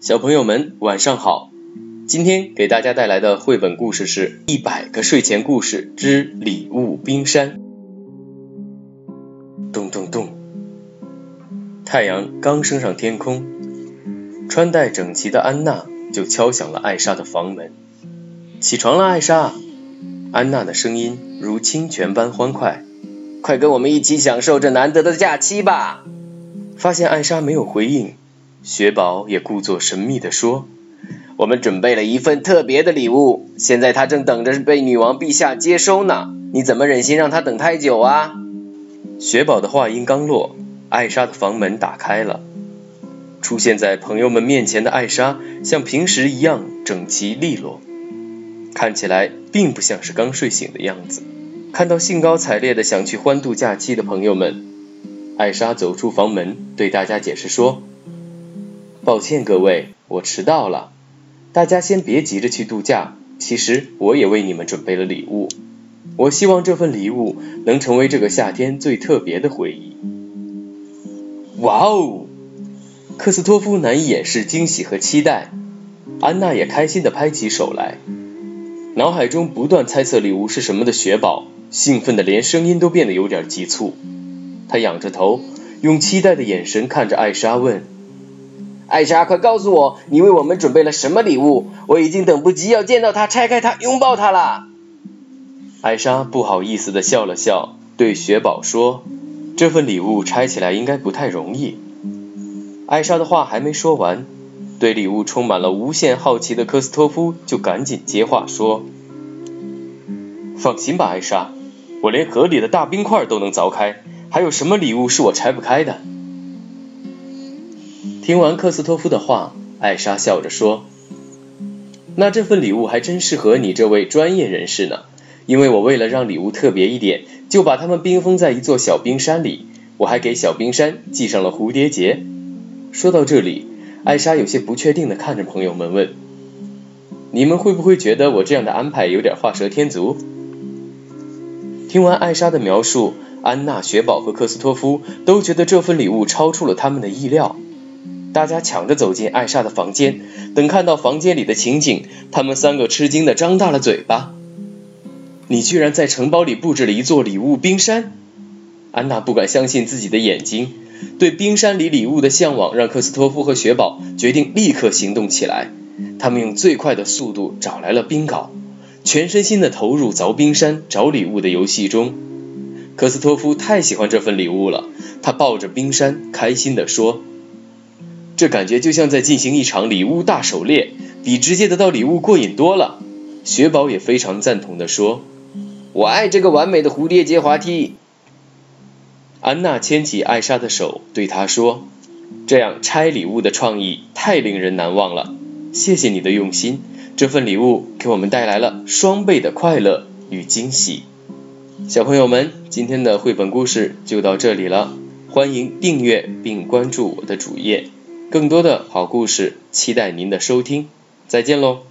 小朋友们晚上好，今天给大家带来的绘本故事是《一百个睡前故事之礼物冰山》。咚咚咚，太阳刚升上天空，穿戴整齐的安娜就敲响了艾莎的房门。起床了，艾莎！安娜的声音如清泉般欢快，快跟我们一起享受这难得的假期吧！发现艾莎没有回应。雪宝也故作神秘地说：“我们准备了一份特别的礼物，现在他正等着被女王陛下接收呢。你怎么忍心让他等太久啊？”雪宝的话音刚落，艾莎的房门打开了。出现在朋友们面前的艾莎，像平时一样整齐利落，看起来并不像是刚睡醒的样子。看到兴高采烈的想去欢度假期的朋友们，艾莎走出房门，对大家解释说。抱歉各位，我迟到了。大家先别急着去度假，其实我也为你们准备了礼物。我希望这份礼物能成为这个夏天最特别的回忆。哇哦！克斯托夫难以掩饰惊喜和期待，安娜也开心地拍起手来。脑海中不断猜测礼物是什么的雪宝，兴奋的连声音都变得有点急促。他仰着头，用期待的眼神看着艾莎问。艾莎，快告诉我，你为我们准备了什么礼物？我已经等不及要见到它、拆开它、拥抱它了。艾莎不好意思的笑了笑，对雪宝说：“这份礼物拆起来应该不太容易。”艾莎的话还没说完，对礼物充满了无限好奇的科斯托夫就赶紧接话说：“放心吧，艾莎，我连河里的大冰块都能凿开，还有什么礼物是我拆不开的？”听完克斯托夫的话，艾莎笑着说：“那这份礼物还真适合你这位专业人士呢。因为我为了让礼物特别一点，就把它们冰封在一座小冰山里。我还给小冰山系上了蝴蝶结。”说到这里，艾莎有些不确定地看着朋友们问：“你们会不会觉得我这样的安排有点画蛇添足？”听完艾莎的描述，安娜、雪宝和克斯托夫都觉得这份礼物超出了他们的意料。大家抢着走进艾莎的房间，等看到房间里的情景，他们三个吃惊的张大了嘴巴。你居然在城堡里布置了一座礼物冰山！安娜不敢相信自己的眼睛，对冰山里礼物的向往让克斯托夫和雪宝决定立刻行动起来。他们用最快的速度找来了冰镐，全身心的投入凿冰山、找礼物的游戏中。克斯托夫太喜欢这份礼物了，他抱着冰山，开心地说。这感觉就像在进行一场礼物大狩猎，比直接得到礼物过瘾多了。雪宝也非常赞同的说：“我爱这个完美的蝴蝶结滑梯。”安娜牵起艾莎的手，对她说：“这样拆礼物的创意太令人难忘了，谢谢你的用心，这份礼物给我们带来了双倍的快乐与惊喜。”小朋友们，今天的绘本故事就到这里了，欢迎订阅并关注我的主页。更多的好故事，期待您的收听。再见喽！